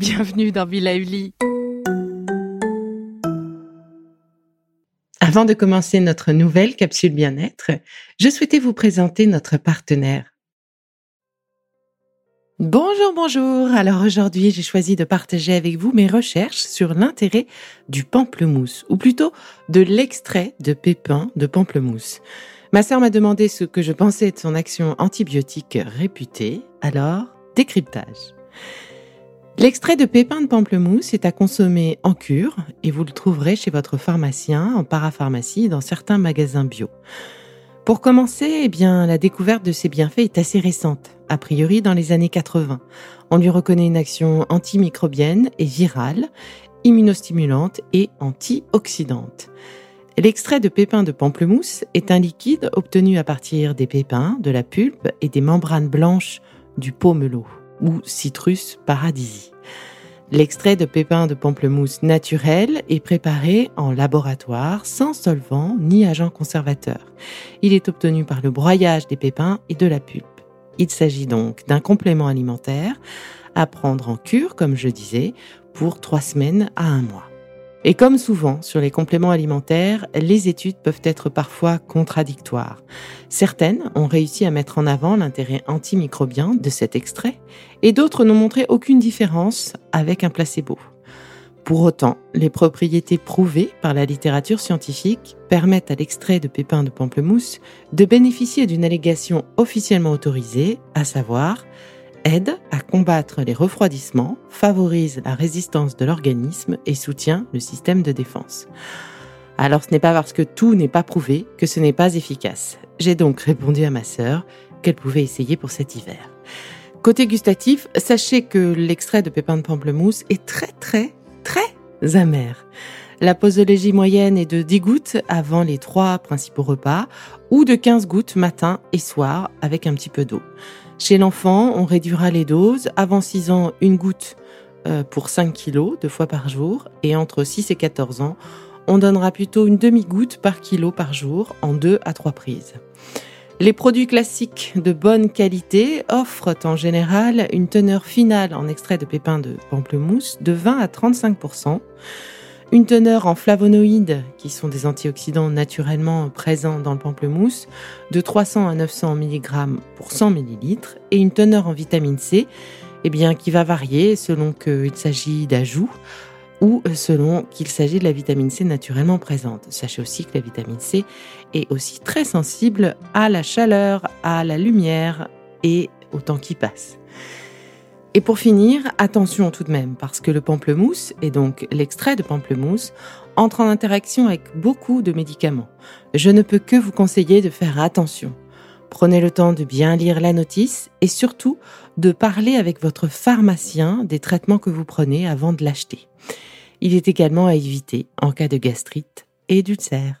bienvenue dans Villa Uli. Avant de commencer notre nouvelle capsule bien-être, je souhaitais vous présenter notre partenaire. Bonjour, bonjour. Alors aujourd'hui, j'ai choisi de partager avec vous mes recherches sur l'intérêt du pamplemousse, ou plutôt de l'extrait de pépins de pamplemousse. Ma sœur m'a demandé ce que je pensais de son action antibiotique réputée, alors décryptage. L'extrait de pépins de pamplemousse est à consommer en cure et vous le trouverez chez votre pharmacien, en parapharmacie, dans certains magasins bio. Pour commencer, eh bien, la découverte de ces bienfaits est assez récente, a priori dans les années 80. On lui reconnaît une action antimicrobienne et virale, immunostimulante et antioxydante. L'extrait de pépins de pamplemousse est un liquide obtenu à partir des pépins, de la pulpe et des membranes blanches du pomelo ou Citrus paradisi. L'extrait de pépins de pamplemousse naturel est préparé en laboratoire sans solvant ni agent conservateur. Il est obtenu par le broyage des pépins et de la pulpe. Il s'agit donc d'un complément alimentaire à prendre en cure, comme je disais, pour trois semaines à un mois. Et comme souvent sur les compléments alimentaires, les études peuvent être parfois contradictoires. Certaines ont réussi à mettre en avant l'intérêt antimicrobien de cet extrait et d'autres n'ont montré aucune différence avec un placebo. Pour autant, les propriétés prouvées par la littérature scientifique permettent à l'extrait de pépins de pamplemousse de bénéficier d'une allégation officiellement autorisée, à savoir aide à combattre les refroidissements, favorise la résistance de l'organisme et soutient le système de défense. Alors ce n'est pas parce que tout n'est pas prouvé que ce n'est pas efficace. J'ai donc répondu à ma sœur qu'elle pouvait essayer pour cet hiver. Côté gustatif, sachez que l'extrait de pépins de pamplemousse est très très très amer. La posologie moyenne est de 10 gouttes avant les trois principaux repas ou de 15 gouttes matin et soir avec un petit peu d'eau. Chez l'enfant, on réduira les doses. Avant 6 ans, une goutte euh, pour 5 kilos, deux fois par jour. Et entre 6 et 14 ans, on donnera plutôt une demi-goutte par kilo par jour en 2 à 3 prises. Les produits classiques de bonne qualité offrent en général une teneur finale en extrait de pépins de pamplemousse de 20 à 35 une teneur en flavonoïdes, qui sont des antioxydants naturellement présents dans le pamplemousse, de 300 à 900 mg pour 100 ml, et une teneur en vitamine C, eh bien, qui va varier selon qu'il s'agit d'ajouts ou selon qu'il s'agit de la vitamine C naturellement présente. Sachez aussi que la vitamine C est aussi très sensible à la chaleur, à la lumière et au temps qui passe. Et pour finir, attention tout de même, parce que le pamplemousse, et donc l'extrait de pamplemousse, entre en interaction avec beaucoup de médicaments. Je ne peux que vous conseiller de faire attention. Prenez le temps de bien lire la notice et surtout de parler avec votre pharmacien des traitements que vous prenez avant de l'acheter. Il est également à éviter en cas de gastrite et d'ulcère.